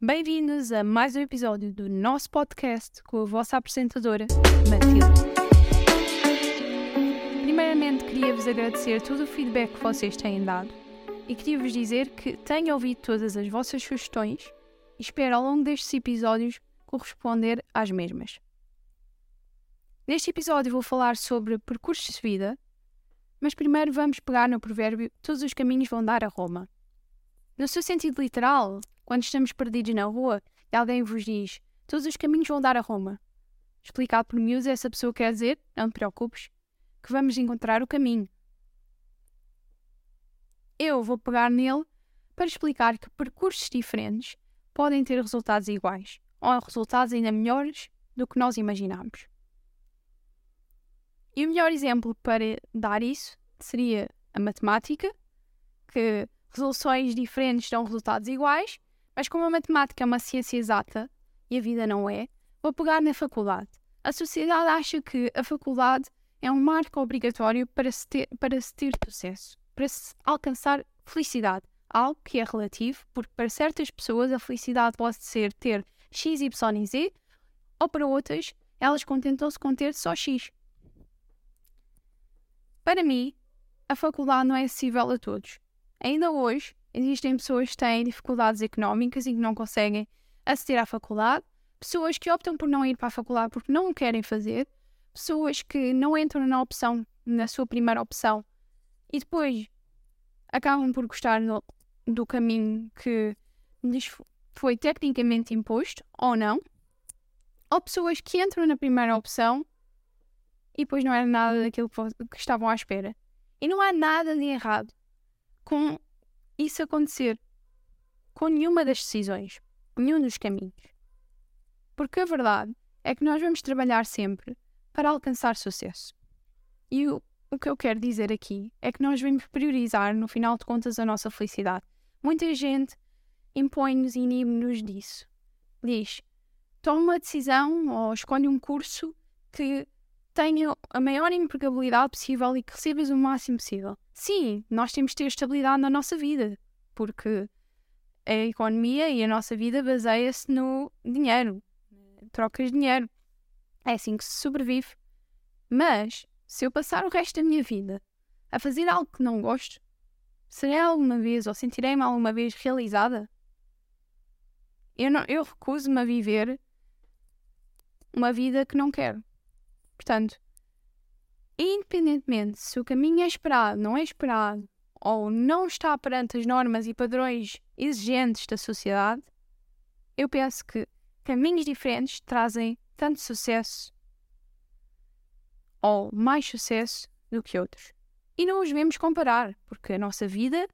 Bem-vindos a mais um episódio do nosso podcast com a vossa apresentadora, Matilde. Primeiramente, queria-vos agradecer todo o feedback que vocês têm dado e queria-vos dizer que tenho ouvido todas as vossas sugestões e espero ao longo destes episódios corresponder às mesmas. Neste episódio vou falar sobre percursos de vida, mas primeiro vamos pegar no provérbio Todos os caminhos vão dar a Roma. No seu sentido literal, quando estamos perdidos na rua e alguém vos diz todos os caminhos vão dar a Roma. Explicado por miúdos, essa pessoa quer dizer, não te preocupes, que vamos encontrar o caminho. Eu vou pegar nele para explicar que percursos diferentes podem ter resultados iguais, ou resultados ainda melhores do que nós imaginamos. E o melhor exemplo para dar isso seria a matemática, que resoluções diferentes dão resultados iguais, mas como a matemática é uma ciência exata e a vida não é, vou pegar na faculdade. A sociedade acha que a faculdade é um marco obrigatório para se ter, para se ter sucesso, para se alcançar felicidade. Algo que é relativo, porque para certas pessoas a felicidade pode ser ter X, Y e Z, ou para outras elas contentam-se com ter só X. Para mim, a faculdade não é acessível a todos. Ainda hoje, Existem pessoas que têm dificuldades económicas e que não conseguem aceder à faculdade, pessoas que optam por não ir para a faculdade porque não o querem fazer, pessoas que não entram na opção, na sua primeira opção, e depois acabam por gostar do, do caminho que lhes foi tecnicamente imposto, ou não, ou pessoas que entram na primeira opção e depois não era nada daquilo que estavam à espera. E não há nada de errado com isso acontecer com nenhuma das decisões, nenhum dos caminhos. Porque a verdade é que nós vamos trabalhar sempre para alcançar sucesso. E o, o que eu quero dizer aqui é que nós devemos priorizar, no final de contas, a nossa felicidade. Muita gente impõe-nos e inibe-nos disso. Diz: toma uma decisão ou escolhe um curso que tenha a maior empregabilidade possível e que recebas o máximo possível. Sim, nós temos de ter estabilidade na nossa vida, porque a economia e a nossa vida baseia-se no dinheiro. Trocas dinheiro. É assim que se sobrevive. Mas, se eu passar o resto da minha vida a fazer algo que não gosto, serei alguma vez ou sentirei-me alguma vez realizada? Eu, eu recuso-me a viver uma vida que não quero. Portanto, independentemente se o caminho é esperado, não é esperado, ou não está perante as normas e padrões exigentes da sociedade, eu penso que caminhos diferentes trazem tanto sucesso ou mais sucesso do que outros. E não os devemos comparar, porque a nossa vida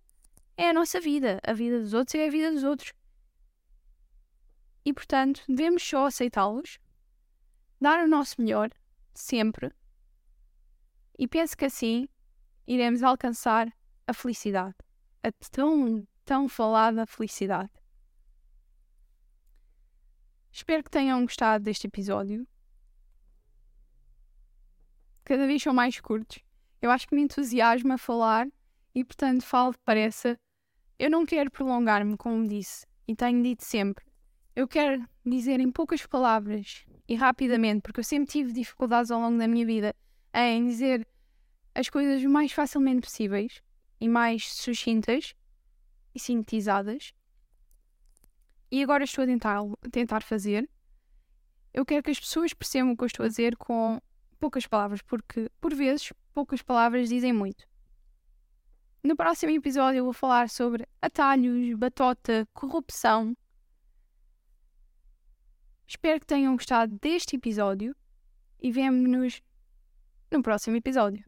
é a nossa vida, a vida dos outros é a vida dos outros. E portanto, devemos só aceitá-los, dar o nosso melhor sempre. E penso que assim iremos alcançar a felicidade, a tão, tão falada felicidade. Espero que tenham gostado deste episódio. Cada vez são mais curtos. Eu acho que me entusiasma falar e, portanto, falo depressa. Eu não quero prolongar-me, como disse, e tenho dito sempre. Eu quero dizer em poucas palavras e rapidamente, porque eu sempre tive dificuldades ao longo da minha vida em dizer as coisas o mais facilmente possíveis e mais sucintas e sintetizadas. E agora estou a tentar, tentar fazer. Eu quero que as pessoas percebam o que eu estou a dizer com poucas palavras, porque por vezes poucas palavras dizem muito. No próximo episódio eu vou falar sobre atalhos, batota, corrupção Espero que tenham gostado deste episódio e vemo-nos no próximo episódio.